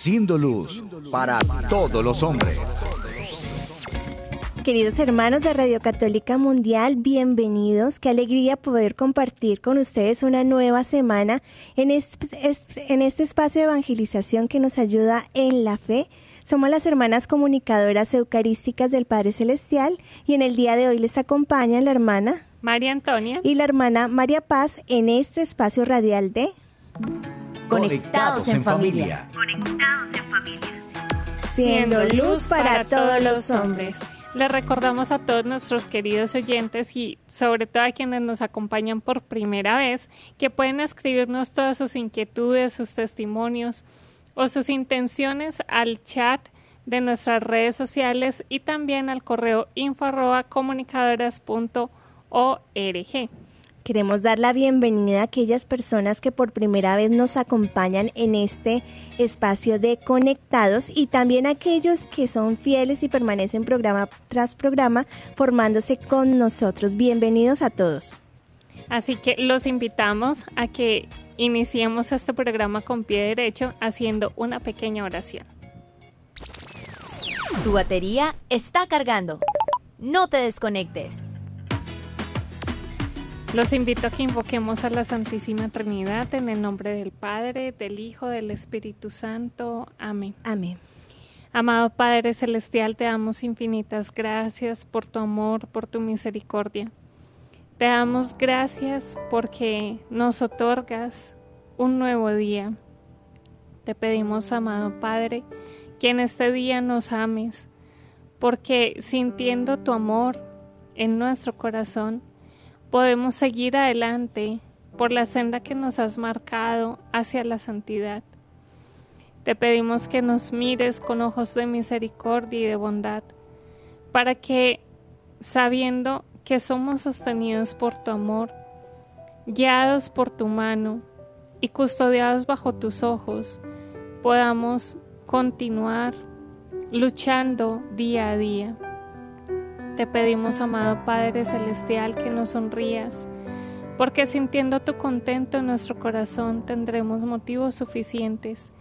Siendo luz para todos los hombres. Queridos hermanos de Radio Católica Mundial, bienvenidos. Qué alegría poder compartir con ustedes una nueva semana en este, en este espacio de evangelización que nos ayuda en la fe. Somos las hermanas comunicadoras eucarísticas del Padre Celestial y en el día de hoy les acompaña la hermana María Antonia y la hermana María Paz en este espacio radial de Conectados en familia. Siendo luz para todos los hombres. Les recordamos a todos nuestros queridos oyentes y sobre todo a quienes nos acompañan por primera vez que pueden escribirnos todas sus inquietudes, sus testimonios o sus intenciones al chat de nuestras redes sociales y también al correo info arroba comunicadoras.org. Queremos dar la bienvenida a aquellas personas que por primera vez nos acompañan en este espacio de conectados y también a aquellos que son fieles y permanecen programa tras programa formándose con nosotros. Bienvenidos a todos. Así que los invitamos a que iniciemos este programa con pie derecho haciendo una pequeña oración. Tu batería está cargando. No te desconectes. Los invito a que invoquemos a la Santísima Trinidad en el nombre del Padre, del Hijo, del Espíritu Santo. Amén. Amén. Amado Padre Celestial, te damos infinitas gracias por tu amor, por tu misericordia. Te damos gracias porque nos otorgas un nuevo día. Te pedimos, amado Padre, que en este día nos ames, porque sintiendo tu amor en nuestro corazón, podemos seguir adelante por la senda que nos has marcado hacia la santidad. Te pedimos que nos mires con ojos de misericordia y de bondad, para que, sabiendo que somos sostenidos por tu amor, guiados por tu mano y custodiados bajo tus ojos, podamos continuar luchando día a día. Te pedimos, amado Padre Celestial, que nos sonrías, porque sintiendo tu contento en nuestro corazón tendremos motivos suficientes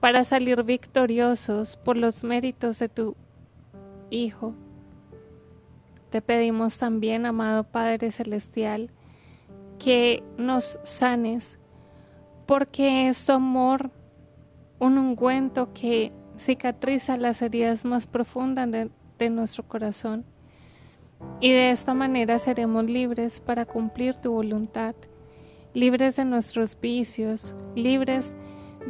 para salir victoriosos por los méritos de tu Hijo. Te pedimos también, amado Padre Celestial, que nos sanes, porque es tu amor un ungüento que cicatriza las heridas más profundas de, de nuestro corazón y de esta manera seremos libres para cumplir tu voluntad, libres de nuestros vicios, libres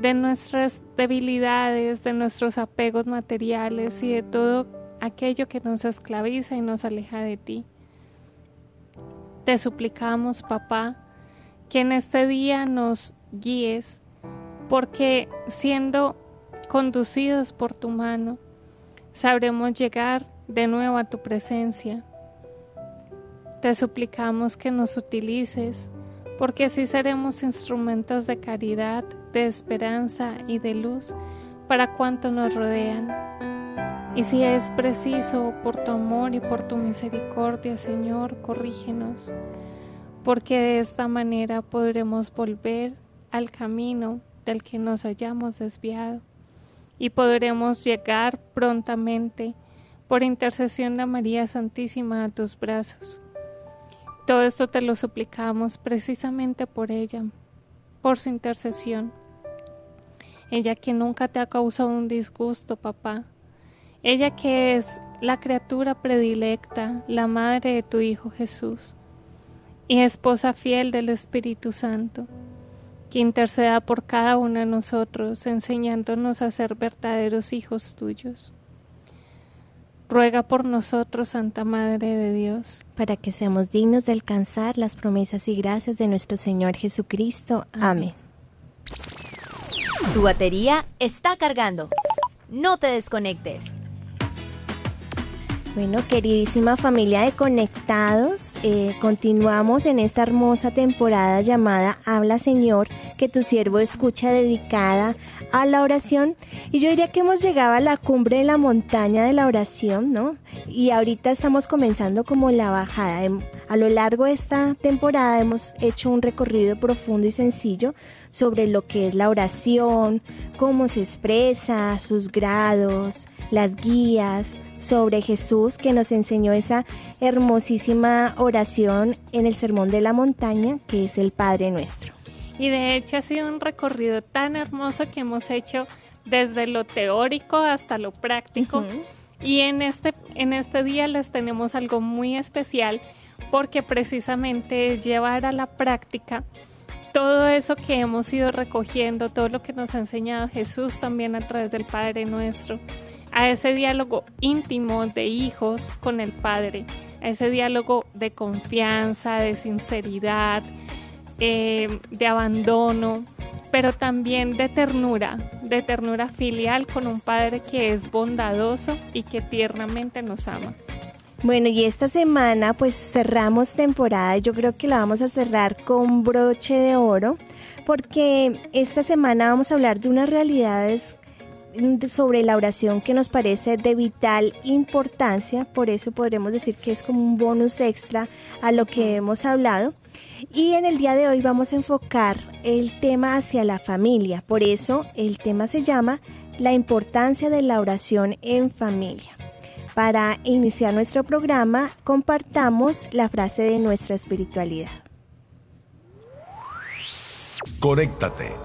de nuestras debilidades, de nuestros apegos materiales y de todo aquello que nos esclaviza y nos aleja de ti. Te suplicamos, papá, que en este día nos guíes, porque siendo conducidos por tu mano, sabremos llegar de nuevo a tu presencia te suplicamos que nos utilices, porque así seremos instrumentos de caridad, de esperanza y de luz para cuantos nos rodean. Y si es preciso, por tu amor y por tu misericordia, Señor, corrígenos, porque de esta manera podremos volver al camino del que nos hayamos desviado y podremos llegar prontamente, por intercesión de María Santísima, a tus brazos todo esto te lo suplicamos precisamente por ella, por su intercesión. Ella que nunca te ha causado un disgusto, papá. Ella que es la criatura predilecta, la madre de tu Hijo Jesús, y esposa fiel del Espíritu Santo, que interceda por cada uno de nosotros, enseñándonos a ser verdaderos hijos tuyos. Ruega por nosotros, Santa Madre de Dios, para que seamos dignos de alcanzar las promesas y gracias de nuestro Señor Jesucristo. Amén. Tu batería está cargando. No te desconectes. Bueno, queridísima familia de Conectados, eh, continuamos en esta hermosa temporada llamada Habla Señor, que tu siervo escucha dedicada a la oración. Y yo diría que hemos llegado a la cumbre de la montaña de la oración, ¿no? Y ahorita estamos comenzando como la bajada. Em, a lo largo de esta temporada hemos hecho un recorrido profundo y sencillo sobre lo que es la oración, cómo se expresa, sus grados, las guías, sobre Jesús que nos enseñó esa hermosísima oración en el Sermón de la Montaña, que es el Padre Nuestro. Y de hecho ha sido un recorrido tan hermoso que hemos hecho desde lo teórico hasta lo práctico. Y en este, en este día les tenemos algo muy especial porque precisamente es llevar a la práctica todo eso que hemos ido recogiendo, todo lo que nos ha enseñado Jesús también a través del Padre nuestro a ese diálogo íntimo de hijos con el Padre, a ese diálogo de confianza, de sinceridad, eh, de abandono, pero también de ternura, de ternura filial con un Padre que es bondadoso y que tiernamente nos ama. Bueno, y esta semana pues cerramos temporada yo creo que la vamos a cerrar con broche de oro porque esta semana vamos a hablar de unas realidades sobre la oración que nos parece de vital importancia, por eso podremos decir que es como un bonus extra a lo que hemos hablado. Y en el día de hoy vamos a enfocar el tema hacia la familia, por eso el tema se llama la importancia de la oración en familia. Para iniciar nuestro programa, compartamos la frase de nuestra espiritualidad. Conéctate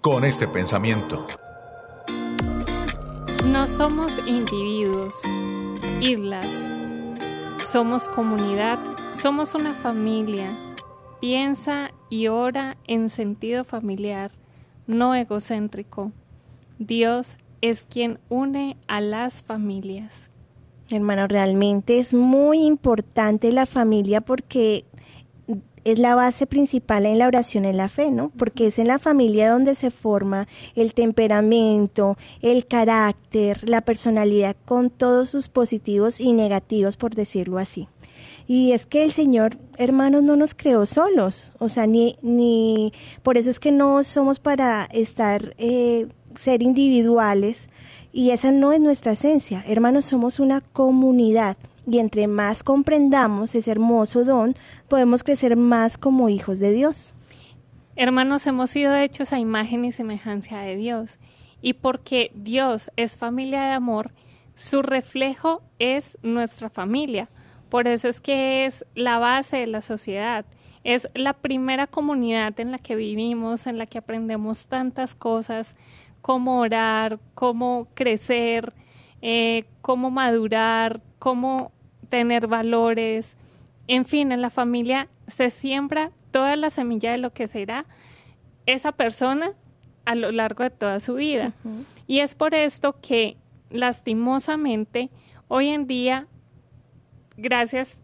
con este pensamiento. No somos individuos, islas. Somos comunidad, somos una familia. Piensa y ora en sentido familiar, no egocéntrico. Dios es quien une a las familias. Hermano, realmente es muy importante la familia porque es la base principal en la oración en la fe, ¿no? Porque es en la familia donde se forma el temperamento, el carácter, la personalidad con todos sus positivos y negativos, por decirlo así. Y es que el Señor, hermanos, no nos creó solos, o sea, ni, ni, por eso es que no somos para estar, eh, ser individuales, y esa no es nuestra esencia. Hermanos, somos una comunidad, y entre más comprendamos ese hermoso don, podemos crecer más como hijos de Dios. Hermanos, hemos sido hechos a imagen y semejanza de Dios. Y porque Dios es familia de amor, su reflejo es nuestra familia. Por eso es que es la base de la sociedad. Es la primera comunidad en la que vivimos, en la que aprendemos tantas cosas, cómo orar, cómo crecer, eh, cómo madurar, cómo tener valores. En fin, en la familia se siembra toda la semilla de lo que será esa persona a lo largo de toda su vida. Y es por esto que lastimosamente hoy en día, gracias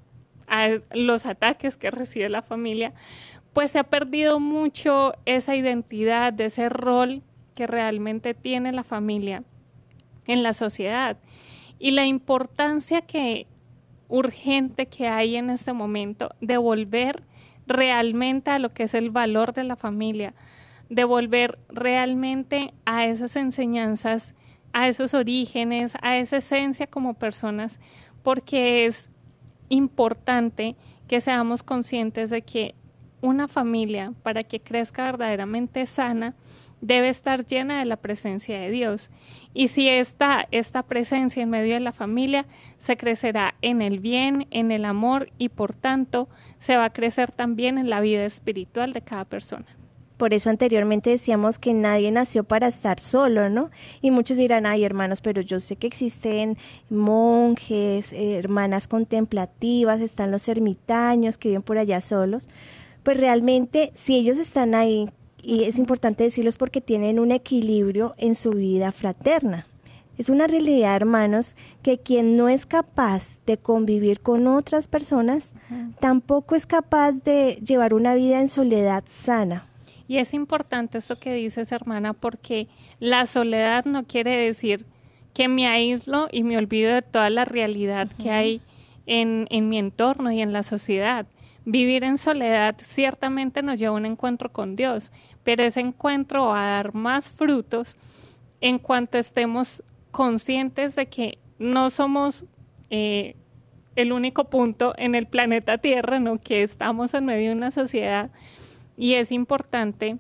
a los ataques que recibe la familia, pues se ha perdido mucho esa identidad, de ese rol que realmente tiene la familia en la sociedad y la importancia que urgente que hay en este momento de volver realmente a lo que es el valor de la familia, de volver realmente a esas enseñanzas, a esos orígenes, a esa esencia como personas, porque es importante que seamos conscientes de que una familia, para que crezca verdaderamente sana, debe estar llena de la presencia de Dios. Y si está esta presencia en medio de la familia, se crecerá en el bien, en el amor y por tanto se va a crecer también en la vida espiritual de cada persona. Por eso anteriormente decíamos que nadie nació para estar solo, ¿no? Y muchos dirán, ay hermanos, pero yo sé que existen monjes, hermanas contemplativas, están los ermitaños que viven por allá solos. Pues realmente, si ellos están ahí y es importante decirlos porque tienen un equilibrio en su vida fraterna. Es una realidad, hermanos, que quien no es capaz de convivir con otras personas, tampoco es capaz de llevar una vida en soledad sana. Y es importante esto que dices, hermana, porque la soledad no quiere decir que me aíslo y me olvido de toda la realidad que hay en, en mi entorno y en la sociedad. Vivir en soledad ciertamente nos lleva a un encuentro con Dios, pero ese encuentro va a dar más frutos en cuanto estemos conscientes de que no somos eh, el único punto en el planeta Tierra, ¿no? que estamos en medio de una sociedad y es importante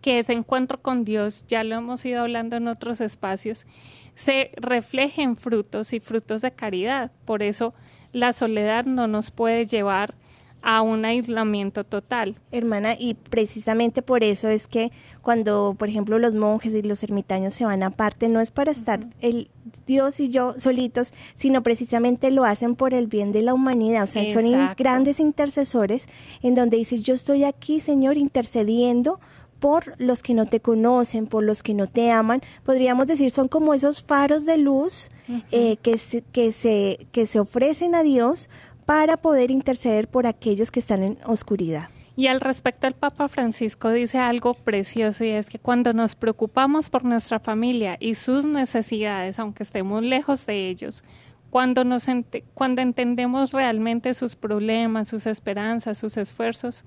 que ese encuentro con Dios, ya lo hemos ido hablando en otros espacios, se refleje en frutos y frutos de caridad. Por eso la soledad no nos puede llevar a un aislamiento total. Hermana, y precisamente por eso es que cuando, por ejemplo, los monjes y los ermitaños se van aparte, no es para estar el Dios y yo solitos, sino precisamente lo hacen por el bien de la humanidad. O sea, son grandes intercesores en donde dices, yo estoy aquí, Señor, intercediendo por los que no te conocen, por los que no te aman. Podríamos decir, son como esos faros de luz eh, que, que, se, que se ofrecen a Dios para poder interceder por aquellos que están en oscuridad. Y al respecto, el Papa Francisco dice algo precioso y es que cuando nos preocupamos por nuestra familia y sus necesidades, aunque estemos lejos de ellos, cuando, nos cuando entendemos realmente sus problemas, sus esperanzas, sus esfuerzos,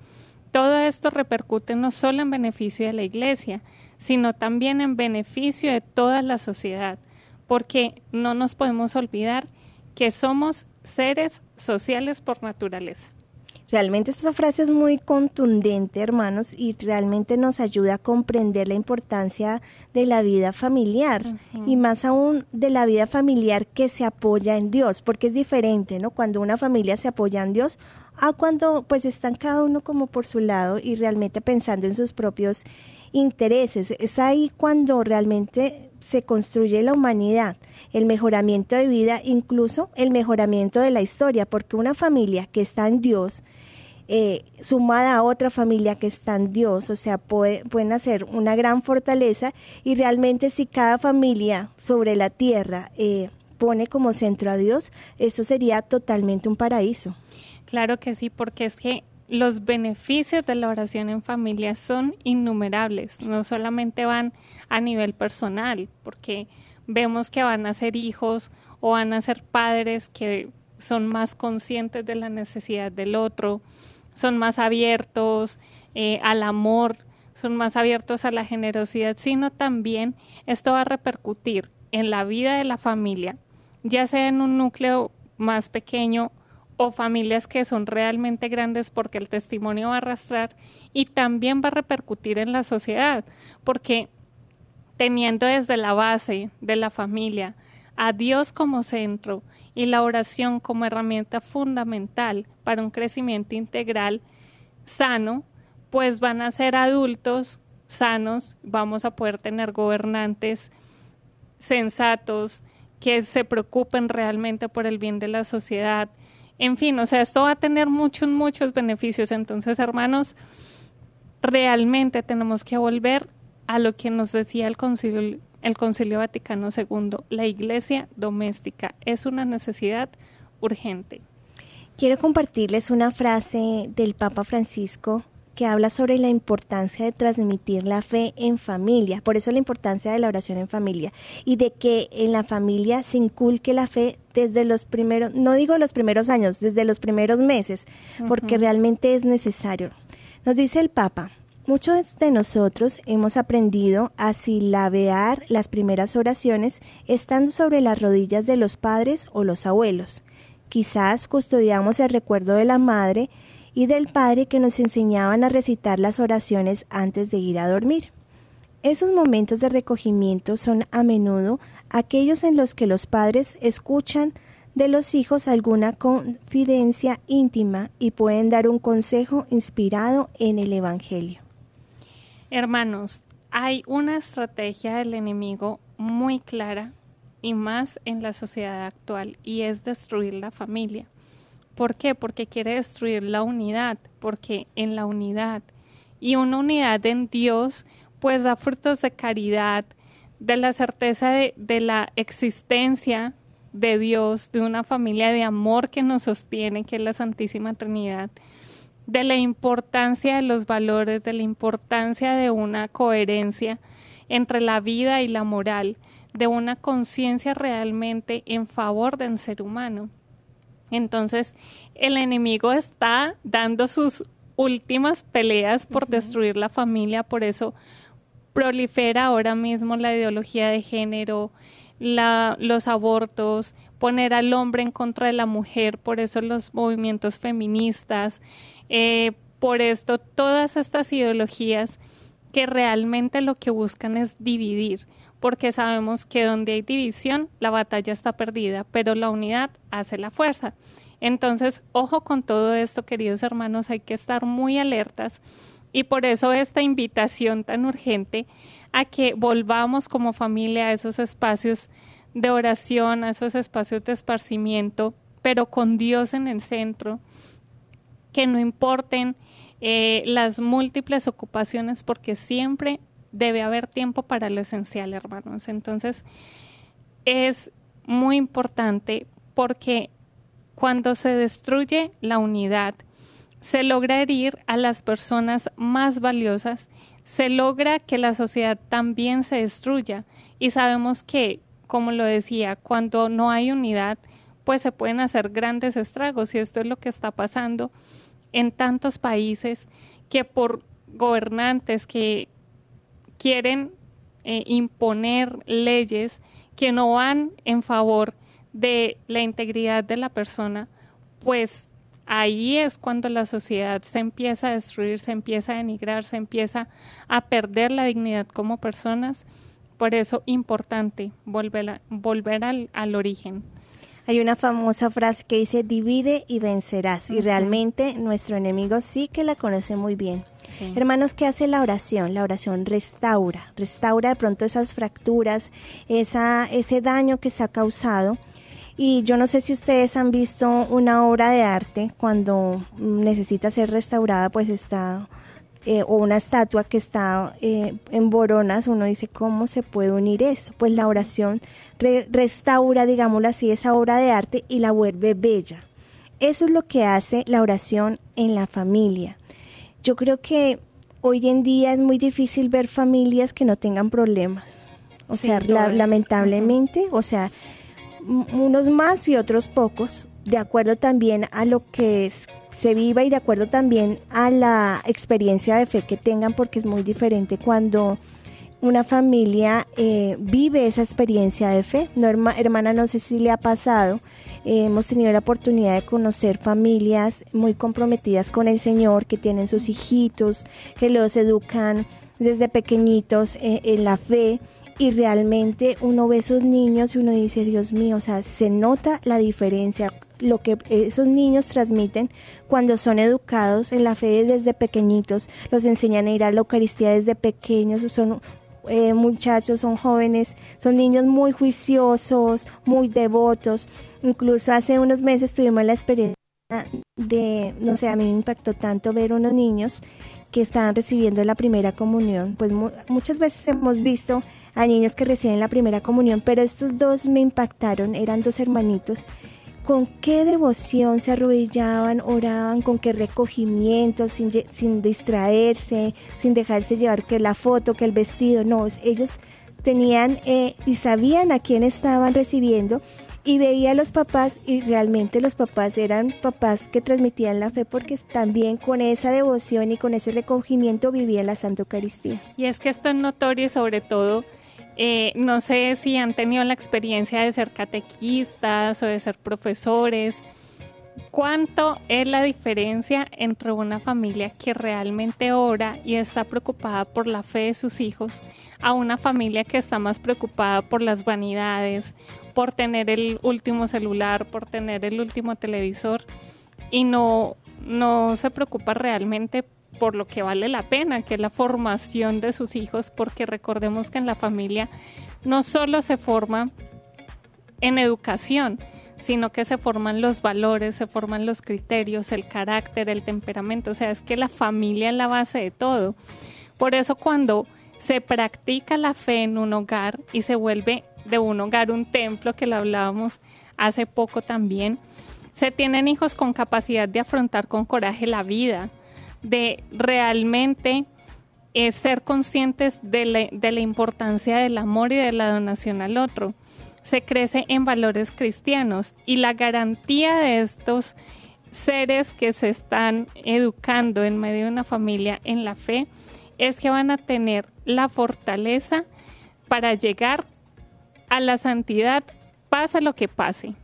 todo esto repercute no solo en beneficio de la Iglesia, sino también en beneficio de toda la sociedad, porque no nos podemos olvidar que somos seres sociales por naturaleza. Realmente esta frase es muy contundente, hermanos, y realmente nos ayuda a comprender la importancia de la vida familiar y más aún de la vida familiar que se apoya en Dios, porque es diferente, ¿no? Cuando una familia se apoya en Dios a cuando pues están cada uno como por su lado y realmente pensando en sus propios intereses. Es ahí cuando realmente se construye la humanidad, el mejoramiento de vida, incluso el mejoramiento de la historia, porque una familia que está en Dios, eh, sumada a otra familia que está en Dios, o sea, puede, pueden hacer una gran fortaleza y realmente si cada familia sobre la tierra eh, pone como centro a Dios, eso sería totalmente un paraíso. Claro que sí, porque es que los beneficios de la oración en familia son innumerables, no solamente van a nivel personal, porque vemos que van a ser hijos o van a ser padres que son más conscientes de la necesidad del otro, son más abiertos eh, al amor, son más abiertos a la generosidad, sino también esto va a repercutir en la vida de la familia, ya sea en un núcleo más pequeño o familias que son realmente grandes porque el testimonio va a arrastrar y también va a repercutir en la sociedad, porque teniendo desde la base de la familia a Dios como centro y la oración como herramienta fundamental para un crecimiento integral sano, pues van a ser adultos sanos, vamos a poder tener gobernantes sensatos que se preocupen realmente por el bien de la sociedad, en fin, o sea, esto va a tener muchos, muchos beneficios. Entonces, hermanos, realmente tenemos que volver a lo que nos decía el Concilio, el Concilio Vaticano II. La iglesia doméstica es una necesidad urgente. Quiero compartirles una frase del Papa Francisco que habla sobre la importancia de transmitir la fe en familia, por eso la importancia de la oración en familia y de que en la familia se inculque la fe desde los primeros, no digo los primeros años, desde los primeros meses, porque realmente es necesario. Nos dice el Papa, Muchos de nosotros hemos aprendido a silabear las primeras oraciones estando sobre las rodillas de los padres o los abuelos. Quizás custodiamos el recuerdo de la madre y del Padre que nos enseñaban a recitar las oraciones antes de ir a dormir. Esos momentos de recogimiento son a menudo aquellos en los que los padres escuchan de los hijos alguna confidencia íntima y pueden dar un consejo inspirado en el Evangelio. Hermanos, hay una estrategia del enemigo muy clara y más en la sociedad actual y es destruir la familia. ¿Por qué? Porque quiere destruir la unidad, porque en la unidad y una unidad en Dios pues da frutos de caridad, de la certeza de, la existencia de Dios, de una familia de amor que nos sostiene, que es la Santísima Trinidad, de la importancia de los valores, de la importancia de una coherencia entre la vida y la moral, de una conciencia realmente en favor del ser humano. Entonces, el enemigo está dando sus últimas peleas por destruir la familia, por eso prolifera ahora mismo la ideología de género, los abortos, poner al hombre en contra de la mujer, por eso los movimientos feministas, eh, por esto todas estas ideologías que realmente lo que buscan es dividir, porque sabemos que donde hay división la batalla está perdida, pero la unidad hace la fuerza. Entonces, ojo con todo esto, queridos hermanos, hay que estar muy alertas y por eso esta invitación tan urgente a que volvamos como familia a esos espacios de oración, a esos espacios de esparcimiento, pero con Dios en el centro, que no importen eh, las múltiples ocupaciones, porque siempre debe haber tiempo para lo esencial, hermanos. Entonces, es muy importante porque cuando se destruye la unidad, se logra herir a las personas más valiosas, se logra que la sociedad también se destruya y sabemos que, como lo decía, cuando no hay unidad, pues se pueden hacer grandes estragos y esto es lo que está pasando en tantos países que por gobernantes que quieren eh, imponer leyes que no van en favor de la integridad de la persona, pues ahí es cuando la sociedad se empieza a destruir, se empieza a denigrar, se empieza a perder la dignidad como personas. Por eso importante volver, volver al, al origen. Hay una famosa frase que dice divide y vencerás y realmente nuestro enemigo sí que la conoce muy bien. Hermanos, ¿qué hace la oración? La oración restaura, restaura de pronto esas fracturas, esa, ese daño que se ha causado y yo no sé si ustedes han visto una obra de arte cuando necesita ser restaurada, pues está, eh, o una estatua que está eh, en boronas, uno dice, ¿cómo se puede unir eso? Pues la oración restaura, digámoslo así, esa obra de arte y la vuelve bella. Eso es lo que hace la oración en la familia. Yo creo que hoy en día es muy difícil ver familias que no tengan problemas. O sea, lamentablemente, o sea, unos más y otros pocos, de acuerdo también a lo que se viva y de acuerdo también a la experiencia de fe que tengan, porque es muy diferente cuando una familia eh, vive esa experiencia de fe. No, hermana, no sé si le ha pasado. Eh, hemos tenido la oportunidad de conocer familias muy comprometidas con el Señor, que tienen sus hijitos, que los educan desde pequeñitos eh, en la fe y realmente uno ve esos niños y uno dice, Dios mío, o sea, se nota la diferencia, lo que esos niños transmiten cuando son educados en la fe desde pequeñitos, los enseñan a ir a la Eucaristía desde pequeños, son eh, muchachos, son jóvenes, son niños muy juiciosos, muy devotos. Incluso hace unos meses tuvimos la experiencia de, no sé, a mí me impactó tanto ver unos niños que estaban recibiendo la primera comunión. Pues muchas veces hemos visto a niños que reciben la primera comunión, pero estos dos me impactaron, eran dos hermanitos. Con qué devoción se arrodillaban, oraban, con qué recogimiento, sin, distraerse, sin dejarse llevar que la foto, que el vestido. No, ellos tenían eh, y sabían a quién estaban recibiendo y veía a los papás y realmente los papás eran papás que transmitían la fe porque también con esa devoción y con ese recogimiento vivían la Santa Eucaristía. Y es que esto es notorio sobre todo eh, no sé si han tenido la experiencia de ser catequistas o de ser profesores. ¿Cuánto es la diferencia entre una familia que realmente ora y está preocupada por la fe de sus hijos a una familia que está más preocupada por las vanidades, por tener el último celular, por tener el último televisor y no, no se preocupa realmente por lo que vale la pena, que es la formación de sus hijos, porque recordemos que en la familia no solo se forma en educación, sino que se forman los valores, se forman los criterios, el carácter, el temperamento, o sea, es que la familia es la base de todo. Por eso cuando se practica la fe en un hogar y se vuelve de un hogar un templo, que lo hablábamos hace poco también, se tienen hijos con capacidad de afrontar con coraje la vida, de realmente es ser conscientes de la, de la importancia del amor y de la donación al otro. Se crece en valores cristianos y la garantía de estos seres que se están educando en medio de una familia en la fe es que van a tener la fortaleza para llegar a la santidad, pase lo que pase,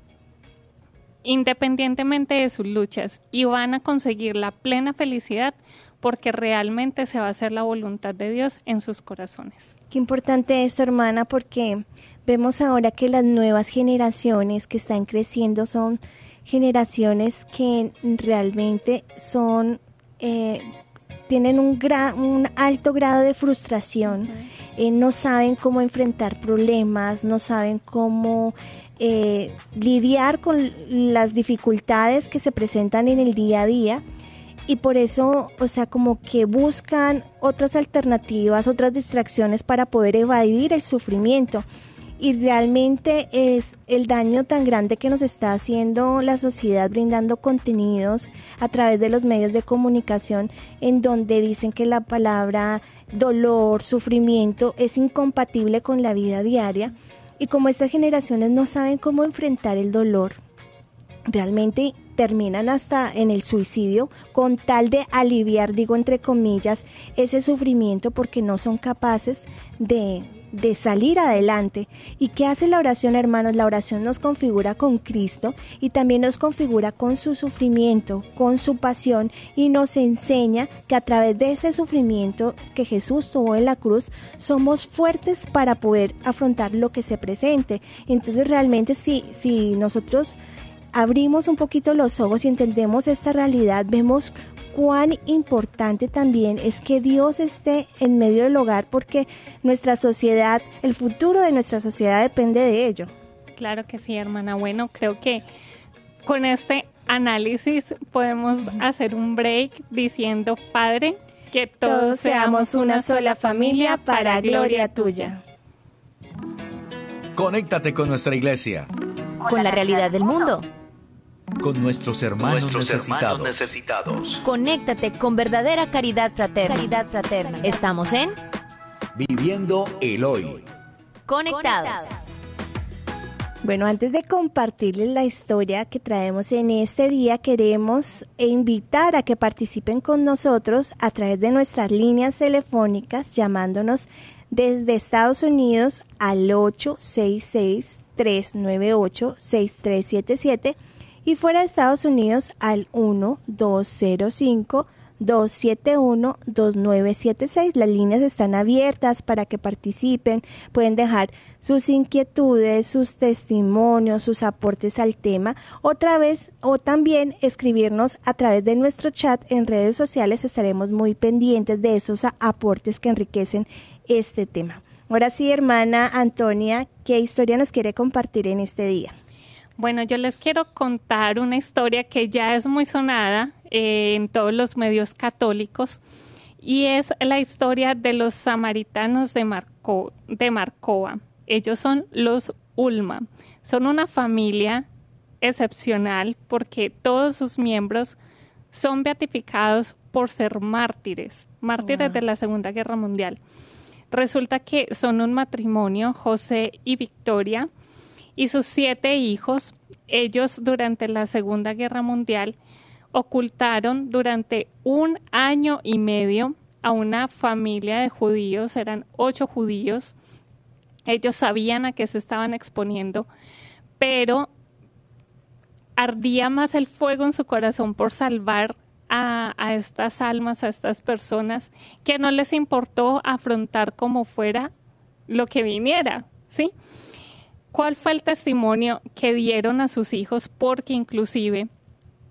independientemente de sus luchas, y van a conseguir la plena felicidad porque realmente se va a hacer la voluntad de Dios en sus corazones. Qué importante esto, hermana, porque vemos ahora que las nuevas generaciones que están creciendo son generaciones que realmente son eh, tienen un, un alto grado de frustración, eh, no saben cómo enfrentar problemas, no saben cómo eh, lidiar con las dificultades que se presentan en el día a día y por eso, o sea, como que buscan otras alternativas, otras distracciones para poder evadir el sufrimiento. Y realmente es el daño tan grande que nos está haciendo la sociedad brindando contenidos a través de los medios de comunicación en donde dicen que la palabra dolor, sufrimiento es incompatible con la vida diaria y como estas generaciones no saben cómo enfrentar el dolor, realmente terminan hasta en el suicidio con tal de aliviar, digo entre comillas, ese sufrimiento porque no son capaces de de salir adelante. ¿Y qué hace la oración, hermanos? La oración nos configura con Cristo y también nos configura con su sufrimiento, con su pasión y nos enseña que a través de ese sufrimiento que Jesús tuvo en la cruz, somos fuertes para poder afrontar lo que se presente. Entonces realmente si, si nosotros abrimos un poquito los ojos y entendemos esta realidad, vemos cuán importante también es que Dios esté en medio del hogar porque nuestra sociedad, el futuro de nuestra sociedad depende de ello. Claro que sí, hermana. Bueno, creo que con este análisis podemos hacer un break diciendo, Padre, que todos, seamos una sola familia para gloria tuya. Conéctate con nuestra iglesia. Con la realidad del mundo con nuestros hermanos, necesitados. Conéctate con verdadera caridad fraterna. Caridad fraterna. Estamos en Viviendo el Hoy. Conectados. Bueno, antes de compartirles la historia que traemos en este día, queremos invitar a que participen con nosotros a través de nuestras líneas telefónicas llamándonos desde Estados Unidos al 866 398 6377 y fuera de Estados Unidos al 1-205-271-2976. Las líneas están abiertas para que participen, pueden dejar sus inquietudes, sus testimonios, sus aportes al tema, otra vez o también escribirnos a través de nuestro chat en redes sociales. Estaremos muy pendientes de esos aportes que enriquecen este tema. Ahora sí, hermana Antonia, ¿qué historia nos quiere compartir en este día? Bueno, yo les quiero contar una historia que ya es muy sonada eh, en todos los medios católicos y es la historia de los samaritanos de, Marco, de Marcova. Ellos son los Ulma. Son una familia excepcional porque todos sus miembros son beatificados por ser mártires, mártires de la Segunda Guerra Mundial. Resulta que son un matrimonio, José y Victoria, y sus siete hijos, ellos durante la Segunda Guerra Mundial ocultaron durante un año y medio a una familia de judíos, eran ocho judíos, ellos sabían a qué se estaban exponiendo, pero ardía más el fuego en su corazón por salvar a, a, estas almas, a estas personas, que no les importó afrontar como fuera lo que viniera, ¿sí? ¿Cuál fue el testimonio que dieron a sus hijos? Porque inclusive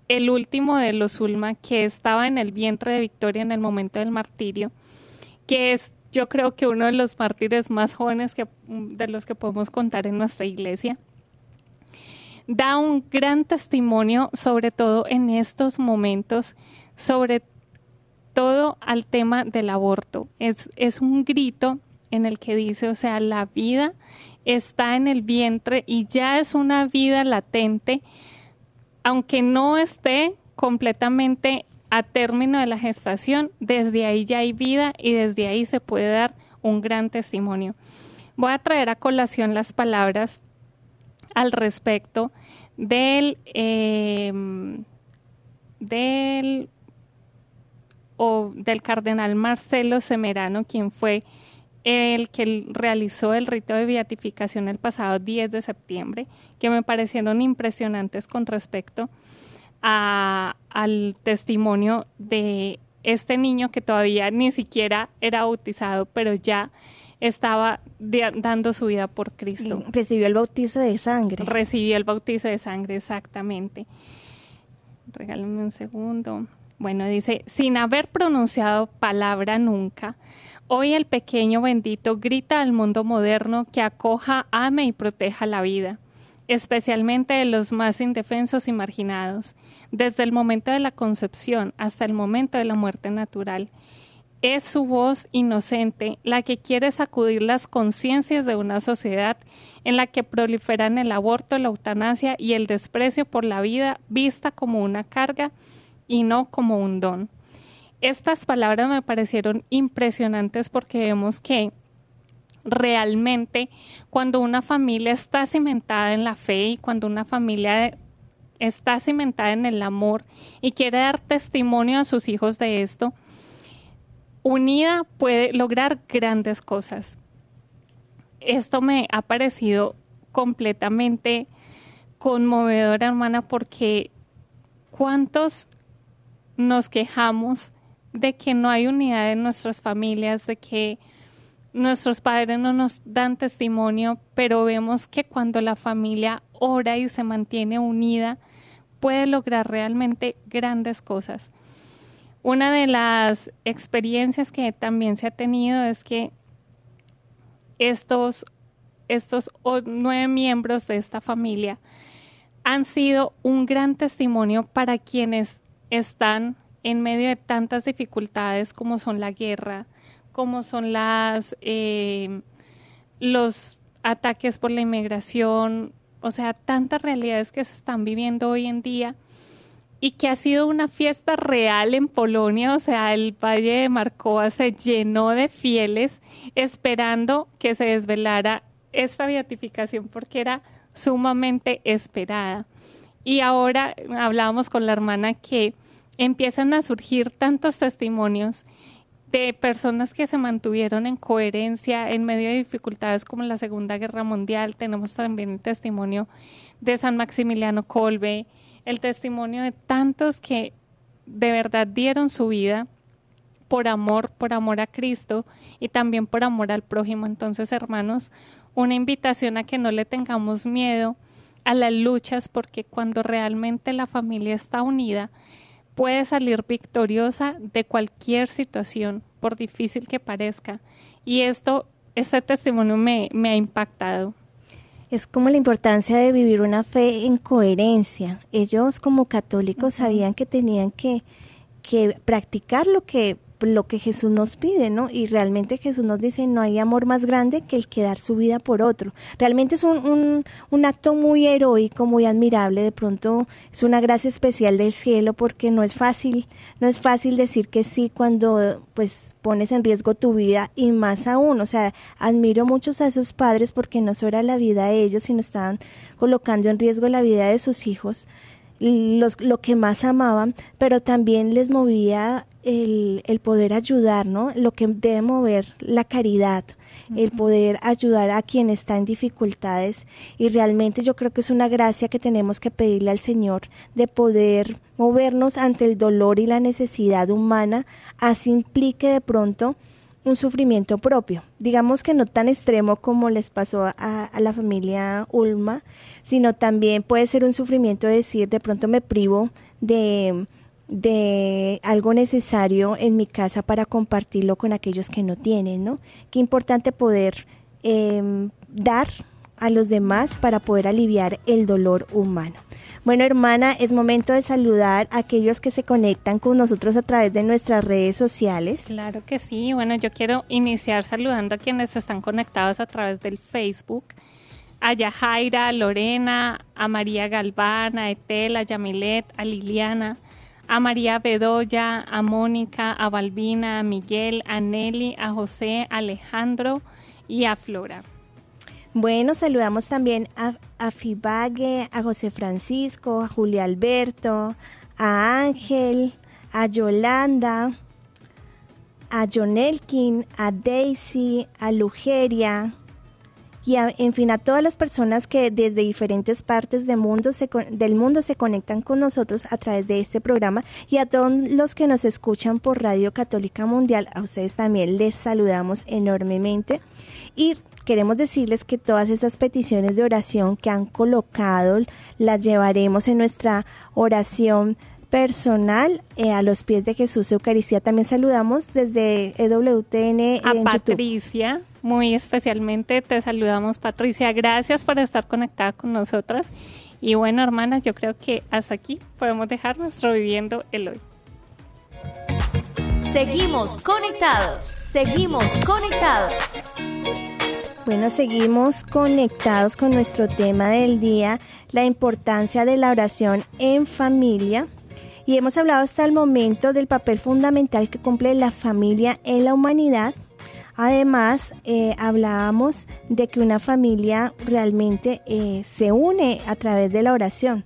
el último de los Ulma, que estaba en el vientre de Victoria en el momento del martirio, que es yo creo que uno de los mártires más jóvenes que, de los que podemos contar en nuestra iglesia, da un gran testimonio, sobre todo en estos momentos, sobre todo al tema del aborto. Es, es un grito en el que dice, o sea, la vida está en el vientre y ya es una vida latente, aunque no esté completamente a término de la gestación, desde ahí ya hay vida y desde ahí se puede dar un gran testimonio. Voy a traer a colación las palabras al respecto del, em, del, o del cardenal Marcelo Semerano, quien fue el que realizó el rito de beatificación el pasado 10 de septiembre, que me parecieron impresionantes con respecto al testimonio de este niño que todavía ni siquiera era bautizado, pero ya estaba dando su vida por Cristo. Recibió el bautizo de sangre. Recibió el bautizo de sangre, exactamente. Regálame un segundo. Bueno, dice, sin haber pronunciado palabra nunca, hoy el pequeño bendito grita al mundo moderno que acoja, ame y proteja la vida especialmente de los más indefensos y marginados, desde el momento de la concepción hasta el momento de la muerte natural. Es su voz inocente la que quiere sacudir las conciencias de una sociedad en la que proliferan el aborto, la eutanasia y el desprecio por la vida vista como una carga y no como un don. Estas palabras me parecieron impresionantes porque vemos que realmente cuando una familia está cimentada en la fe y cuando una familia está cimentada en el amor y quiere dar testimonio a sus hijos de esto, unida puede lograr grandes cosas. Esto me ha parecido completamente conmovedor, hermana, porque cuántos nos quejamos de que no hay unidad en nuestras familias, de que nuestros padres no nos dan testimonio, pero vemos que cuando la familia ora y se mantiene unida, puede lograr realmente grandes cosas. Una de las experiencias que también se ha tenido es que estos, estos nueve miembros de esta familia han sido un gran testimonio para quienes están en medio de tantas dificultades como son la guerra, como son eh, los ataques por la inmigración, o sea, tantas realidades que se están viviendo hoy en día y que ha sido una fiesta real en Polonia, o sea, el Valle de Marcoa se llenó de fieles esperando que se desvelara esta beatificación porque era sumamente esperada. Y ahora hablábamos con la hermana que empiezan a surgir tantos testimonios de personas que se mantuvieron en coherencia en medio de dificultades como la Segunda Guerra Mundial. Tenemos también el testimonio de San Maximiliano Colbe, el testimonio de tantos que de verdad dieron su vida por amor, por amor a Cristo y también por amor al prójimo. Entonces, hermanos, una invitación a que no le tengamos miedo a las luchas porque cuando realmente la familia está unida, puede salir victoriosa de cualquier situación, por difícil que parezca. Y esto, este testimonio me, me ha impactado. Es como la importancia de vivir una fe en coherencia. Ellos como católicos sabían que tenían que, que practicar lo que lo que Jesús nos pide, ¿no? Y realmente Jesús nos dice, no hay amor más grande que el que dar su vida por otro. Realmente es un, un, acto muy heroico, muy admirable, de pronto es una gracia especial del cielo porque no es fácil, no es fácil decir que sí cuando pues pones en riesgo tu vida y más aún, o sea, admiro muchos a esos padres porque no solo era la vida de ellos, sino estaban colocando en riesgo la vida de sus hijos. Los, lo que más amaban, pero también les movía el, el, poder ayudar, ¿no? Lo que debe mover la caridad, el poder ayudar a quien está en dificultades y realmente yo creo que es una gracia que tenemos que pedirle al Señor de poder movernos ante el dolor y la necesidad humana, así implique de pronto un sufrimiento propio, digamos que no tan extremo como les pasó a, la familia Ulma, sino también puede ser un sufrimiento de decir de pronto me privo de de algo necesario en mi casa para compartirlo con aquellos que no tienen, ¿no? Qué importante poder em, dar a los demás para poder aliviar el dolor humano. Bueno, hermana, es momento de saludar a aquellos que se conectan con nosotros a través de nuestras redes sociales. Claro que sí. Bueno, yo quiero iniciar saludando a quienes están conectados a través del Facebook. A Yajaira, a Lorena, a María Galván, a Etel, a Yamilet, a Liliana, a María Bedoya, a Mónica, a Balbina, a Miguel, a Nelly, a José, a Alejandro y a Flora. Bueno, saludamos también a, a Fibague, a José Francisco, a Julia Alberto, a Ángel, a Yolanda, a John Elkin, a Daisy, a Lugeria, y en fin a todas las personas que desde diferentes partes del mundo, se, del mundo se conectan con nosotros a través de este programa y a todos los que nos escuchan por Radio Católica Mundial, a ustedes también les saludamos enormemente. Y queremos decirles que todas esas peticiones de oración que han colocado las llevaremos en nuestra oración personal eh, a los pies de Jesús Eucaristía. También saludamos desde EWTN a Patricia muy especialmente te saludamos Patricia. Gracias por estar conectada con nosotras. Y bueno, hermanas, yo creo que hasta aquí podemos dejar nuestro viviendo el hoy. Seguimos conectados, seguimos conectados. Bueno, seguimos conectados con nuestro tema del día, la importancia de la oración en familia. Y hemos hablado hasta el momento del papel fundamental que cumple la familia en la humanidad Además, eh, hablábamos de que una familia realmente eh, se une a través de la oración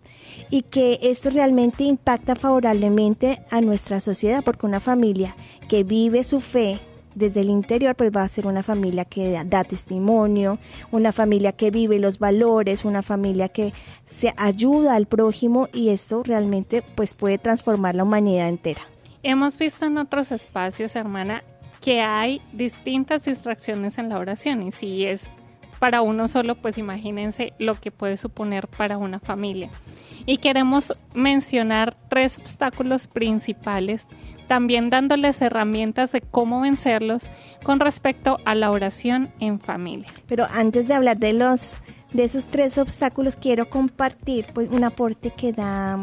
y que esto realmente impacta favorablemente a nuestra sociedad, porque una familia que vive su fe desde el interior, pues va a ser una familia que da, testimonio, una familia que vive los valores, una familia que se ayuda al prójimo y esto realmente pues puede transformar la humanidad entera. Hemos visto en otros espacios, hermana, que hay distintas distracciones en la oración y si es para uno solo, pues imagínense lo que puede suponer para una familia. Y queremos mencionar tres obstáculos principales, también dándoles herramientas de cómo vencerlos con respecto a la oración en familia. Pero antes de hablar de los de esos tres obstáculos, quiero compartir pues, un aporte que da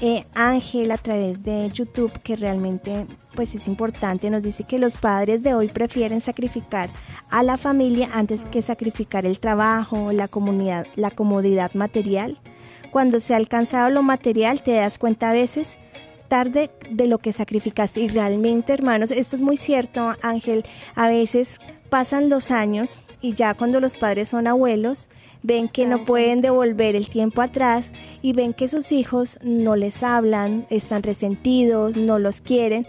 eh, Ángel a través de YouTube, que realmente pues es importante, nos dice que los padres de hoy prefieren sacrificar a la familia antes que sacrificar el trabajo, la comunidad, la comodidad material. Cuando se ha alcanzado lo material, te das cuenta a veces tarde de lo que sacrificaste. Y realmente, hermanos, esto es muy cierto, Ángel. A veces pasan los años y ya cuando los padres son abuelos, ven que no pueden devolver el tiempo atrás y ven que sus hijos no les hablan, están resentidos, no los quieren.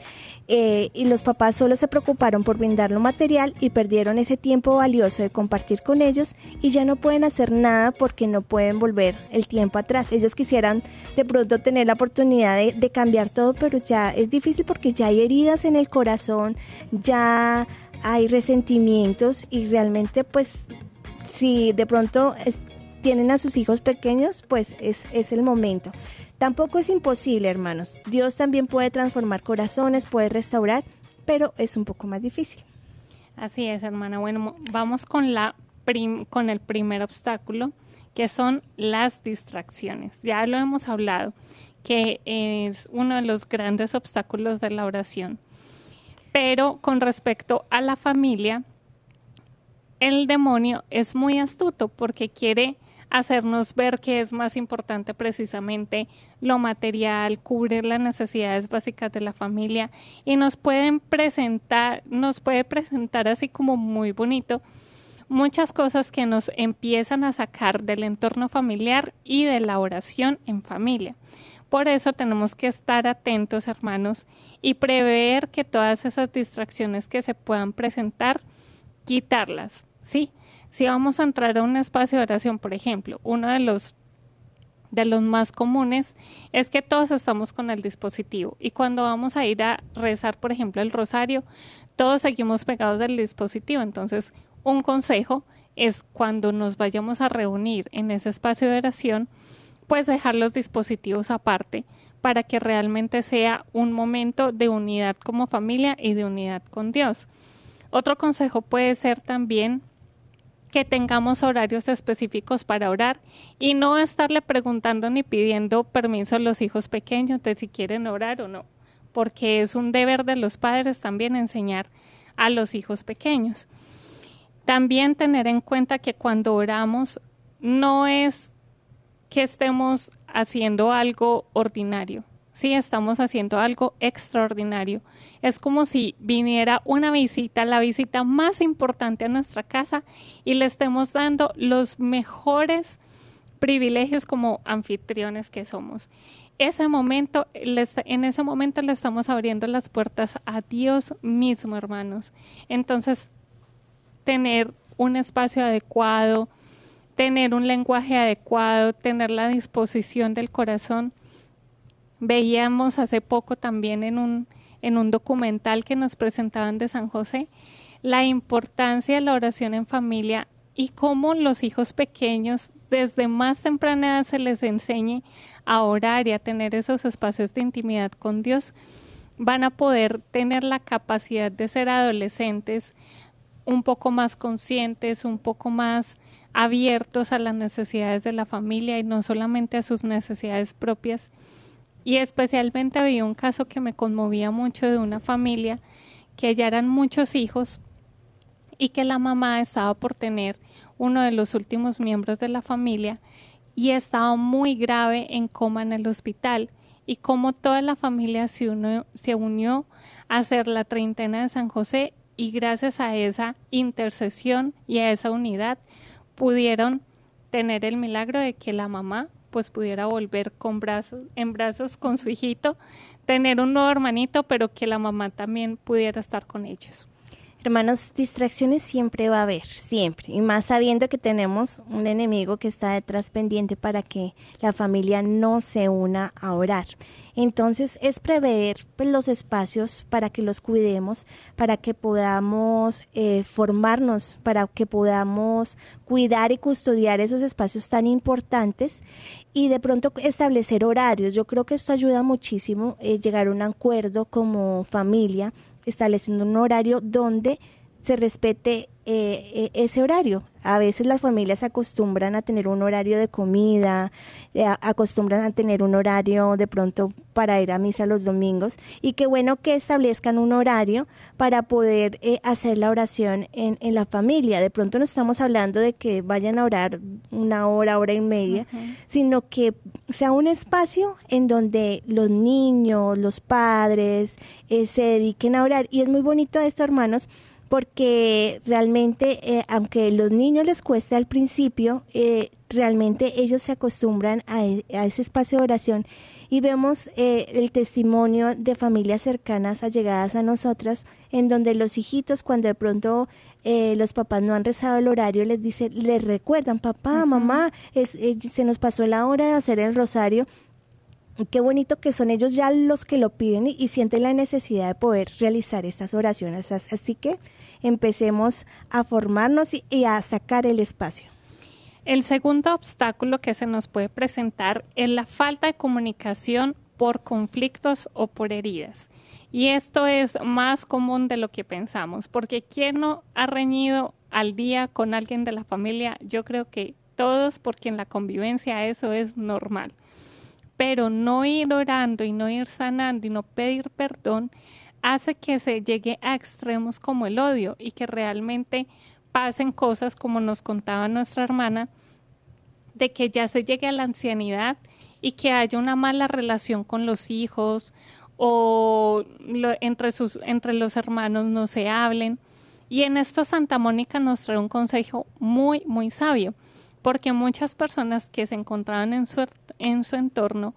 Eh, y los papás solo se preocuparon por brindar lo material y perdieron ese tiempo valioso de compartir con ellos y ya no pueden hacer nada porque no pueden volver el tiempo atrás. Ellos quisieran de pronto tener la oportunidad de, de cambiar todo, pero ya es difícil porque ya hay heridas en el corazón, ya hay resentimientos y realmente pues si de pronto tienen a sus hijos pequeños, pues es, es el momento. Tampoco es imposible, hermanos. Dios también puede transformar corazones, puede restaurar, pero es un poco más difícil. Así es, hermana. Bueno, vamos con, la con el primer obstáculo, que son las distracciones. Ya lo hemos hablado, que es uno de los grandes obstáculos de la oración. Pero con respecto a la familia, el demonio es muy astuto porque quiere hacernos ver que es más importante precisamente lo material, cubrir las necesidades básicas de la familia y nos pueden presentar, nos puede presentar así como muy bonito muchas cosas que nos empiezan a sacar del entorno familiar y de la oración en familia. Por eso tenemos que estar atentos, hermanos, y prever que todas esas distracciones que se puedan presentar, quitarlas. Sí, si vamos a entrar a un espacio de oración, por ejemplo, uno de los de los más comunes es que todos estamos con el dispositivo y cuando vamos a ir a rezar, por ejemplo, el rosario, todos seguimos pegados del dispositivo. Entonces, un consejo es cuando nos vayamos a reunir en ese espacio de oración, pues dejar los dispositivos aparte para que realmente sea un momento de unidad como familia y de unidad con Dios. Otro consejo puede ser también que tengamos horarios específicos para orar y no estarle preguntando ni pidiendo permiso a los hijos pequeños de si quieren orar o no, porque es un deber de los padres también enseñar a los hijos pequeños. También tener en cuenta que cuando oramos no es que estemos haciendo algo ordinario, Sí, estamos haciendo algo extraordinario. Es como si viniera una visita, la visita más importante a nuestra casa y le estemos dando los mejores privilegios como anfitriones que somos. Ese momento, en ese momento le estamos abriendo las puertas a Dios mismo, hermanos. Entonces, tener un espacio adecuado, tener un lenguaje adecuado, tener la disposición del corazón. Veíamos hace poco también en un, en un documental que nos presentaban de San José la importancia de la oración en familia y cómo los hijos pequeños desde más temprana edad se les enseñe a orar y a tener esos espacios de intimidad con Dios, van a poder tener la capacidad de ser adolescentes un poco más conscientes, un poco más abiertos a las necesidades de la familia y no solamente a sus necesidades propias. Y especialmente había un caso que me conmovía mucho de una familia que ya eran muchos hijos y que la mamá estaba por tener uno de los últimos miembros de la familia y estaba muy grave en coma en el hospital. Y como toda la familia se, se unió a hacer la treintena de San José y gracias a esa intercesión y a esa unidad pudieron tener el milagro de que la mamá pues pudiera volver con brazos en brazos con su hijito, tener un nuevo hermanito, pero que la mamá también pudiera estar con ellos. Hermanos, distracciones siempre va a haber, siempre, y más sabiendo que tenemos un enemigo que está detrás pendiente para que la familia no se una a orar. Entonces es prever pues, los espacios para que los cuidemos, para que podamos eh, formarnos, para que podamos cuidar y custodiar esos espacios tan importantes y de pronto establecer horarios. Yo creo que esto ayuda muchísimo, eh, llegar a un acuerdo como familia estableciendo un horario donde se respete eh, eh, ese horario. A veces las familias acostumbran a tener un horario de comida, eh, acostumbran a tener un horario de pronto para ir a misa los domingos y qué bueno que establezcan un horario para poder hacer la oración en, en, la familia. De pronto no estamos hablando de que vayan a orar una hora, hora y media, sino que sea un espacio en donde los niños, los padres se dediquen a orar. Y es muy bonito esto, hermanos, porque realmente, eh, aunque los niños les cueste al principio, eh, realmente ellos se acostumbran a, e, ese espacio de oración. Y vemos eh, el testimonio de familias cercanas allegadas a nosotras, en donde los hijitos, cuando de pronto los papás no han rezado el horario, les dice, les recuerdan, papá, mamá, es, se nos pasó la hora de hacer el rosario qué bonito que son ellos ya los que lo piden y, sienten la necesidad de poder realizar estas oraciones. Así que empecemos a formarnos y, a sacar el espacio. El segundo obstáculo que se nos puede presentar es la falta de comunicación por conflictos o por heridas. Y esto es más común de lo que pensamos, porque ¿quién no ha reñido al día con alguien de la familia? Yo creo que todos, porque en la convivencia eso es normal pero no ir orando y no ir sanando y no pedir perdón hace que se llegue a extremos como el odio y que realmente pasen cosas como nos contaba nuestra hermana, de que ya se llegue a la ancianidad y que haya una mala relación con los hijos o entre, sus, entre los hermanos no se hablen. Y en esto Santa Mónica nos trae un consejo muy, muy sabio porque muchas personas que se encontraban en su, en su entorno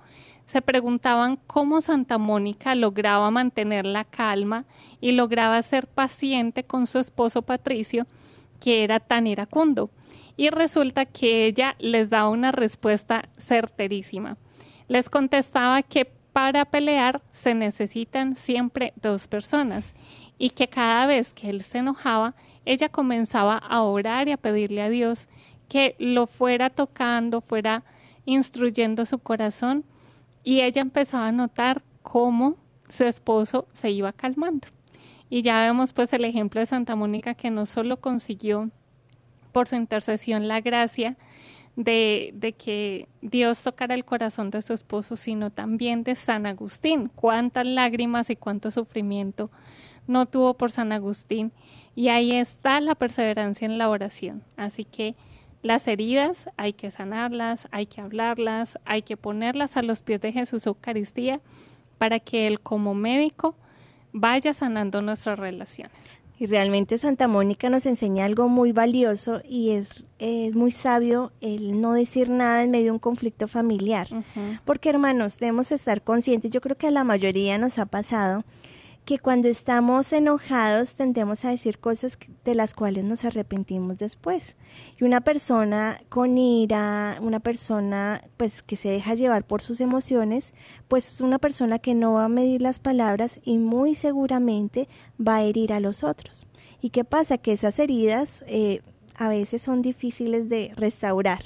se preguntaban cómo Santa Mónica lograba mantener la calma y lograba ser paciente con su esposo Patricio, que era tan iracundo. Y resulta que ella les daba una respuesta certerísima. Les contestaba que para pelear se necesitan siempre dos personas y que cada vez que él se enojaba, ella comenzaba a orar y a pedirle a Dios que lo fuera tocando, fuera instruyendo su corazón y ella empezaba a notar cómo su esposo se iba calmando. Y ya vemos pues el ejemplo de Santa Mónica que no solo consiguió por su intercesión la gracia de, de, que Dios tocara el corazón de su esposo, sino también de San Agustín. Cuántas lágrimas y cuánto sufrimiento no tuvo por San Agustín. Y ahí está la perseverancia en la oración. Así que Las heridas hay que sanarlas, hay que hablarlas, hay que ponerlas a los pies de Jesús Eucaristía para que Él como médico vaya sanando nuestras relaciones. Y realmente Santa Mónica nos enseña algo muy valioso y es, muy sabio el no decir nada en medio de un conflicto familiar. Porque hermanos, debemos estar conscientes, yo creo que a la mayoría nos ha pasado que cuando estamos enojados tendemos a decir cosas de las cuales nos arrepentimos después. Y una persona con ira, una persona pues que se deja llevar por sus emociones, pues es una persona que no va a medir las palabras y muy seguramente va a herir a los otros. ¿Y qué pasa? Que esas heridas eh, a veces son difíciles de restaurar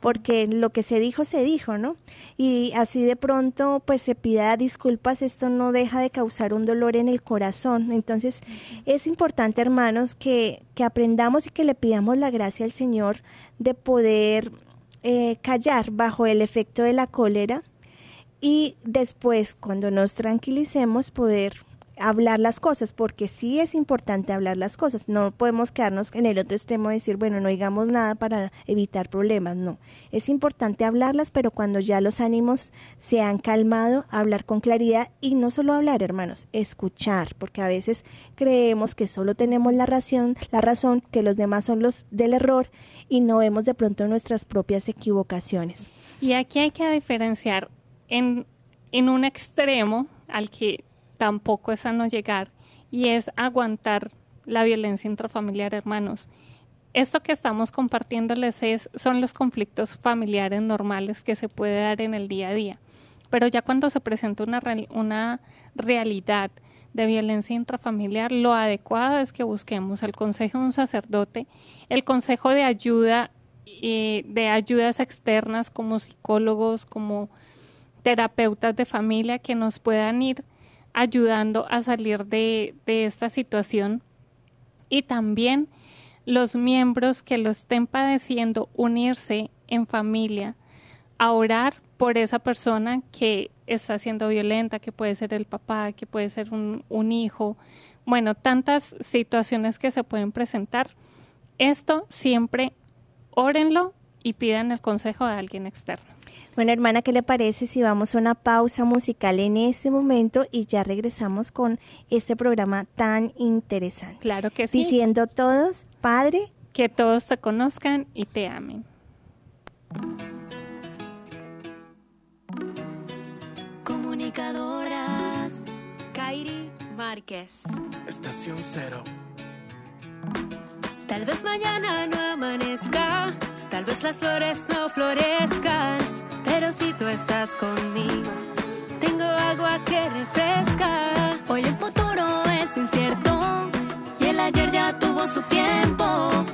porque lo que se dijo, se dijo, ¿no? Y así de pronto, pues se pida disculpas, esto no deja de causar un dolor en el corazón. Entonces, es importante, hermanos, que, que aprendamos y que le pidamos la gracia al Señor de poder eh, callar bajo el efecto de la cólera y después, cuando nos tranquilicemos, poder hablar las cosas, porque sí es importante hablar las cosas. No podemos quedarnos en el otro extremo de decir, bueno, no digamos nada para evitar problemas. No, es importante hablarlas, pero cuando ya los ánimos se han calmado, hablar con claridad y no solo hablar, hermanos, escuchar, porque a veces creemos que solo tenemos la razón, la razón, que los demás son los del error y no vemos de pronto nuestras propias equivocaciones. Y aquí hay que diferenciar en, en un extremo al que tampoco es sano llegar y es aguantar la violencia intrafamiliar, hermanos. Esto que estamos compartiéndoles es, son los conflictos familiares normales que se puede dar en el día a día. Pero ya cuando se presenta una, una realidad de violencia intrafamiliar, lo adecuado es que busquemos el consejo de un sacerdote, el consejo de ayuda, eh, de ayudas externas como psicólogos, como terapeutas de familia que nos puedan ir ayudando a salir de, esta situación y también los miembros que lo estén padeciendo unirse en familia a orar por esa persona que está siendo violenta, que puede ser el papá, que puede ser un, un, hijo, bueno, tantas situaciones que se pueden presentar. Esto siempre órenlo y pidan el consejo de alguien externo. Bueno, hermana, ¿qué le parece si vamos a una pausa musical en este momento y ya regresamos con este programa tan interesante? Claro que sí. Diciendo todos, Padre, que todos te conozcan y te amen. Comunicadoras, Kairi Márquez. Estación cero. Tal vez mañana no amanezca, tal vez las flores no florezcan pero si tú estás conmigo, tengo agua que refresca. Hoy el futuro es incierto y el ayer ya tuvo su tiempo.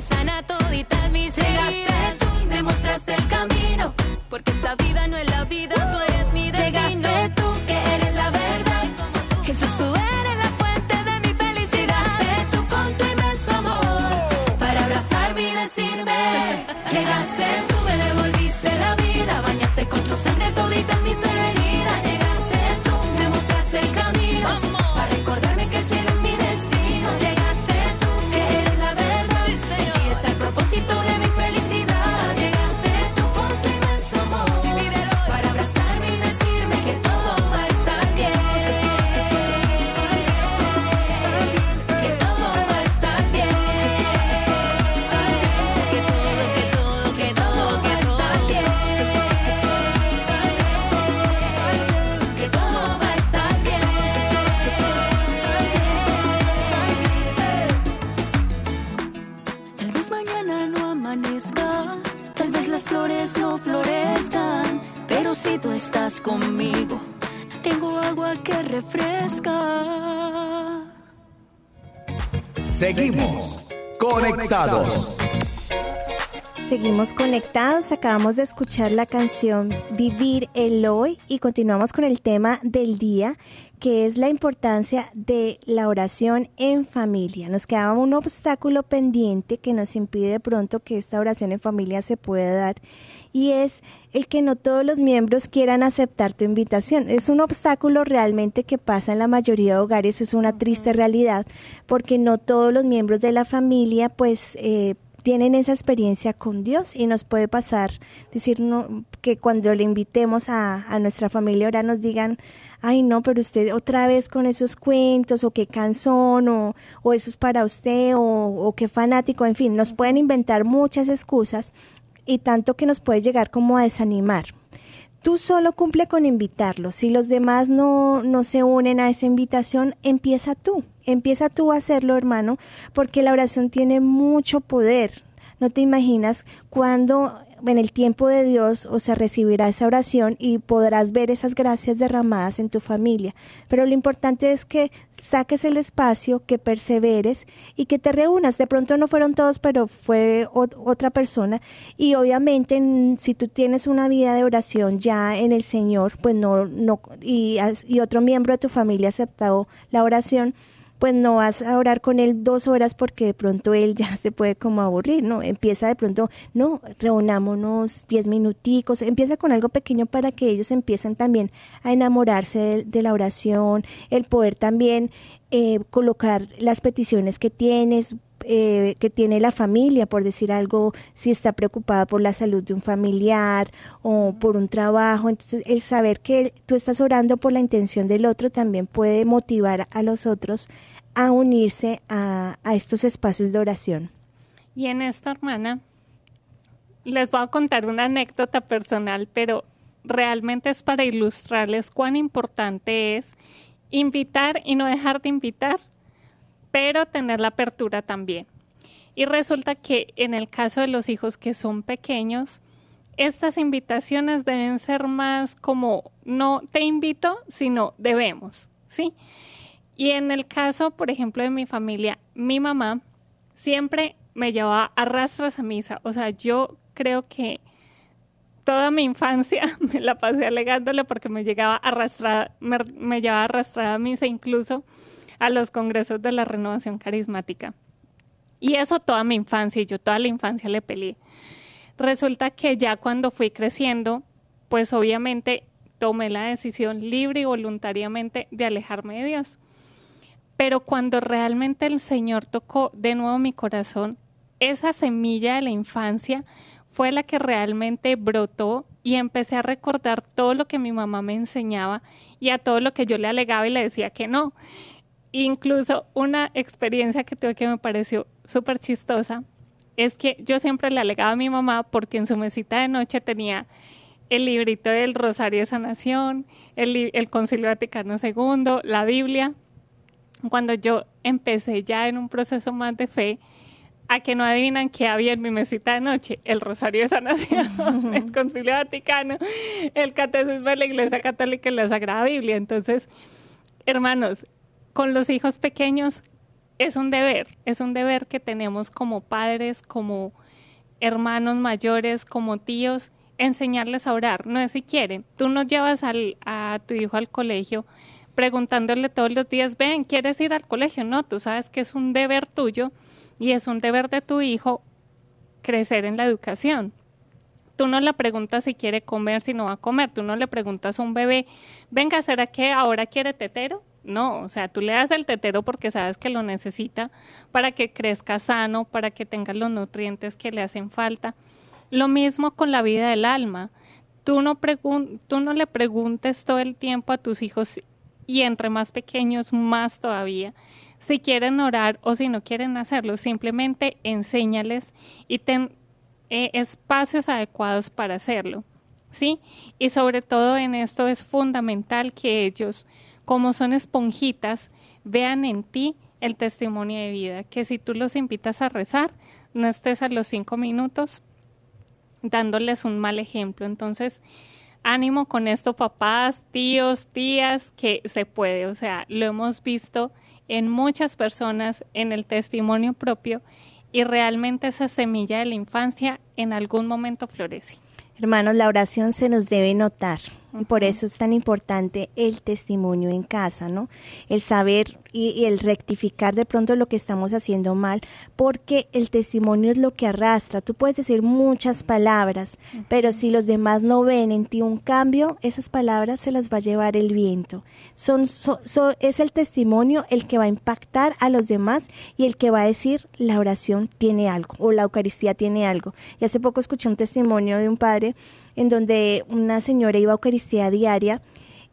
Sana toditas mis heridas. Mostraste el camino, porque esta vida no es Seguimos conectados, acabamos de escuchar la canción Vivir el Hoy y continuamos con el tema del día que es la importancia de la oración en familia. Nos quedaba un obstáculo pendiente que nos impide de pronto que esta oración en familia se pueda dar y es el que no todos los miembros quieran aceptar tu invitación. Es un obstáculo realmente que pasa en la mayoría de hogares, es una triste realidad porque no todos los miembros de la familia pues eh, tienen esa experiencia con Dios y nos puede pasar decir que cuando le invitemos a, a nuestra familia ahora nos digan ay no, pero usted otra vez con esos cuentos, o qué canción, o, o eso es para usted, o, o qué fanático, en fin, nos pueden inventar muchas excusas y tanto que nos puede llegar como a desanimar. Tú solo cumple con invitarlos. Si los demás no, no se unen a esa invitación, empieza tú. Empieza tú a hacerlo, hermano, porque la oración tiene mucho poder. No te imaginas cuando en el tiempo de Dios, o sea, recibirá esa oración y podrás ver esas gracias derramadas en tu familia. Pero lo importante es que saques el espacio, que perseveres y que te reúnas. De pronto no fueron todos, pero fue otra persona. Y obviamente, si tú tienes una vida de oración ya en el Señor, pues no, no, y, y otro miembro de tu familia ha aceptado la oración, pues no vas a orar con él dos horas porque de pronto él ya se puede como aburrir, ¿no? Empieza de pronto, no, reunámonos diez minuticos, empieza con algo pequeño para que ellos empiecen también a enamorarse de, la oración, el poder también eh, colocar las peticiones que tienes, eh, que tiene la familia, por decir algo, si está preocupada por la salud de un familiar o por un trabajo. Entonces, el saber que tú estás orando por la intención del otro también puede motivar a los otros a unirse a, estos espacios de oración. Y en esta hermana, les voy a contar una anécdota personal, pero realmente es para ilustrarles cuán importante es invitar y no dejar de invitar, pero tener la apertura también. Y resulta que en el caso de los hijos que son pequeños, estas invitaciones deben ser más como no te invito, sino debemos, ¿sí? Y en el caso, por ejemplo, de mi familia, mi mamá siempre me llevaba a rastras a misa. O sea, yo creo que toda mi infancia me la pasé alegándole porque me llegaba arrastrada, me, me llevaba arrastrada a misa, incluso a los congresos de la renovación carismática. Y eso toda mi infancia, y yo toda la infancia le peleé. Resulta que ya cuando fui creciendo, pues obviamente tomé la decisión libre y voluntariamente de alejarme de Dios. Pero cuando realmente el Señor tocó de nuevo mi corazón, esa semilla de la infancia fue la que realmente brotó y empecé a recordar todo lo que mi mamá me enseñaba y a todo lo que yo le alegaba y le decía que no. Incluso una experiencia que tuve que me pareció súper chistosa es que yo siempre le alegaba a mi mamá porque en su mesita de noche tenía el librito del Rosario de Sanación, el, Concilio Vaticano II, la Biblia. Cuando yo empecé ya en un proceso más de fe, a que no adivinan qué había en mi mesita de noche, el Rosario de Sanación, el Concilio Vaticano, el Catecismo de la Iglesia Católica y la Sagrada Biblia. Entonces, hermanos, con los hijos pequeños es un deber, es un deber que tenemos como padres, como hermanos mayores, como tíos, enseñarles a orar. No es si quieren. Tú no llevas al, a tu hijo al colegio preguntándole todos los días, ven, ¿quieres ir al colegio? No, tú sabes que es un deber tuyo y es un deber de tu hijo crecer en la educación. Tú no le preguntas si quiere comer, si no va a comer. Tú no le preguntas a un bebé, venga, ¿será que ahora quiere tetero? No, o sea, tú le das el tetero porque sabes que lo necesita para que crezca sano, para que tenga los nutrientes que le hacen falta. Lo mismo con la vida del alma. Tú no, tú no le preguntes todo el tiempo a tus hijos y entre más pequeños más todavía si quieren orar o si no quieren hacerlo, simplemente enséñales y ten eh, espacios adecuados para hacerlo. ¿Sí? Y sobre todo en esto es fundamental que ellos, como son esponjitas, vean en ti el testimonio de vida, que si tú los invitas a rezar, no estés a los cinco minutos dándoles un mal ejemplo. Entonces, ánimo con esto, papás, tíos, tías, que se puede. O sea, lo hemos visto en muchas personas en el testimonio propio y realmente esa semilla de la infancia en algún momento florece. Hermanos, la oración se nos debe notar. Y por eso es tan importante el testimonio en casa, ¿no? El saber y, el rectificar de pronto lo que estamos haciendo mal, porque el testimonio es lo que arrastra. Tú puedes decir muchas palabras, pero si los demás no ven en ti un cambio, esas palabras se las va a llevar el viento. Son, es el testimonio el que va a impactar a los demás y el que va a decir la oración tiene algo o la Eucaristía tiene algo. Y hace poco escuché un testimonio de un padre en donde una señora iba a Eucaristía diaria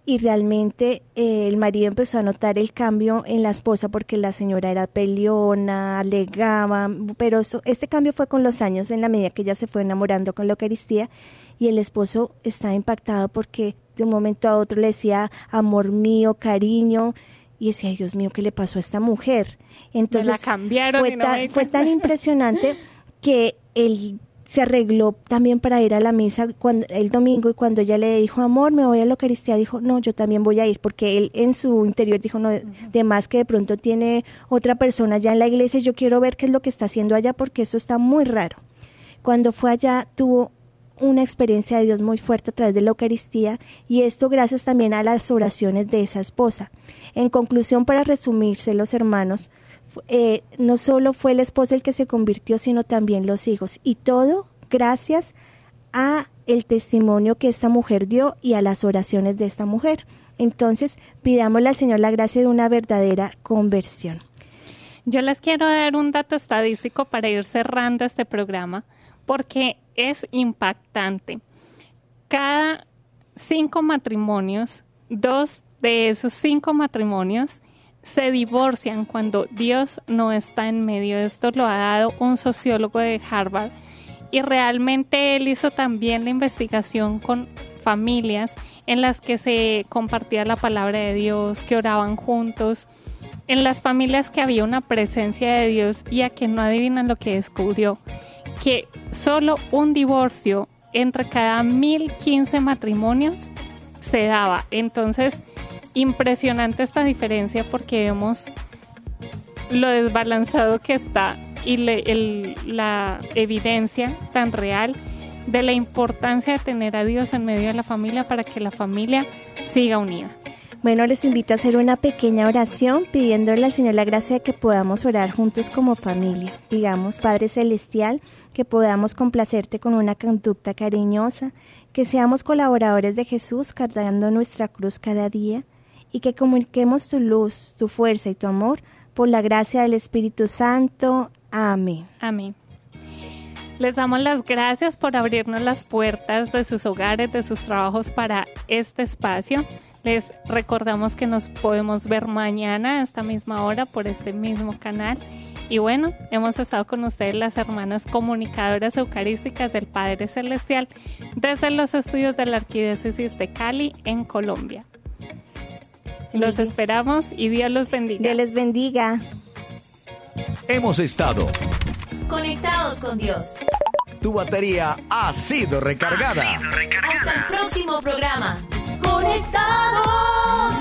y realmente eh, el marido empezó a notar el cambio en la esposa porque la señora era peleona, alegaba, pero este cambio fue con los años en la medida que ella se fue enamorando con la Eucaristía y el esposo estaba impactado porque de un momento a otro le decía amor mío, cariño y decía, Dios mío, ¿qué le pasó a esta mujer? Entonces la cambiaron fue, fue tan impresionante que el se arregló también para ir a la misa cuando, el domingo y cuando ella le dijo, amor, me voy a la Eucaristía, dijo, no, yo también voy a ir, porque él en su interior dijo, no, de más que de pronto tiene otra persona ya en la iglesia, yo quiero ver qué es lo que está haciendo allá porque eso está muy raro. Cuando fue allá tuvo una experiencia de Dios muy fuerte a través de la Eucaristía y esto gracias también a las oraciones de esa esposa. En conclusión, para resumirse, los hermanos, eh, no solo fue el esposo el que se convirtió, sino también los hijos. Y todo gracias a el testimonio que esta mujer dio y a las oraciones de esta mujer. Entonces, pidámosle al Señor la gracia de una verdadera conversión. Yo les quiero dar un dato estadístico para ir cerrando este programa, porque es impactante. Cada cinco matrimonios, dos de esos cinco matrimonios se divorcian cuando Dios no está en medio. Esto lo ha dado un sociólogo de Harvard y realmente él hizo también la investigación con familias en las que se compartía la palabra de Dios, que oraban juntos, en las familias que había una presencia de Dios y a que no adivinan lo que descubrió, que solo un divorcio entre cada 1015 matrimonios se daba. Entonces, impresionante esta diferencia porque vemos lo desbalanzado que está y la evidencia tan real de la importancia de tener a Dios en medio de la familia para que la familia siga unida. Bueno, les invito a hacer una pequeña oración pidiéndole al Señor la gracia de que podamos orar juntos como familia. Digamos, Padre Celestial, que podamos complacerte con una conducta cariñosa, que seamos colaboradores de Jesús cargando nuestra cruz cada día y que comuniquemos tu luz, tu fuerza y tu amor por la gracia del Espíritu Santo. Amén. Amén. Les damos las gracias por abrirnos las puertas de sus hogares, de sus trabajos para este espacio. Les recordamos que nos podemos ver mañana a esta misma hora por este mismo canal Y bueno, hemos estado con ustedes las hermanas comunicadoras eucarísticas del Padre Celestial desde los estudios de la Arquidiócesis de Cali en Colombia. Los esperamos y Dios los bendiga. Dios les bendiga. Hemos estado conectados con Dios. Tu batería ha sido recargada. Ha sido recargada. Hasta el próximo programa. Conectados.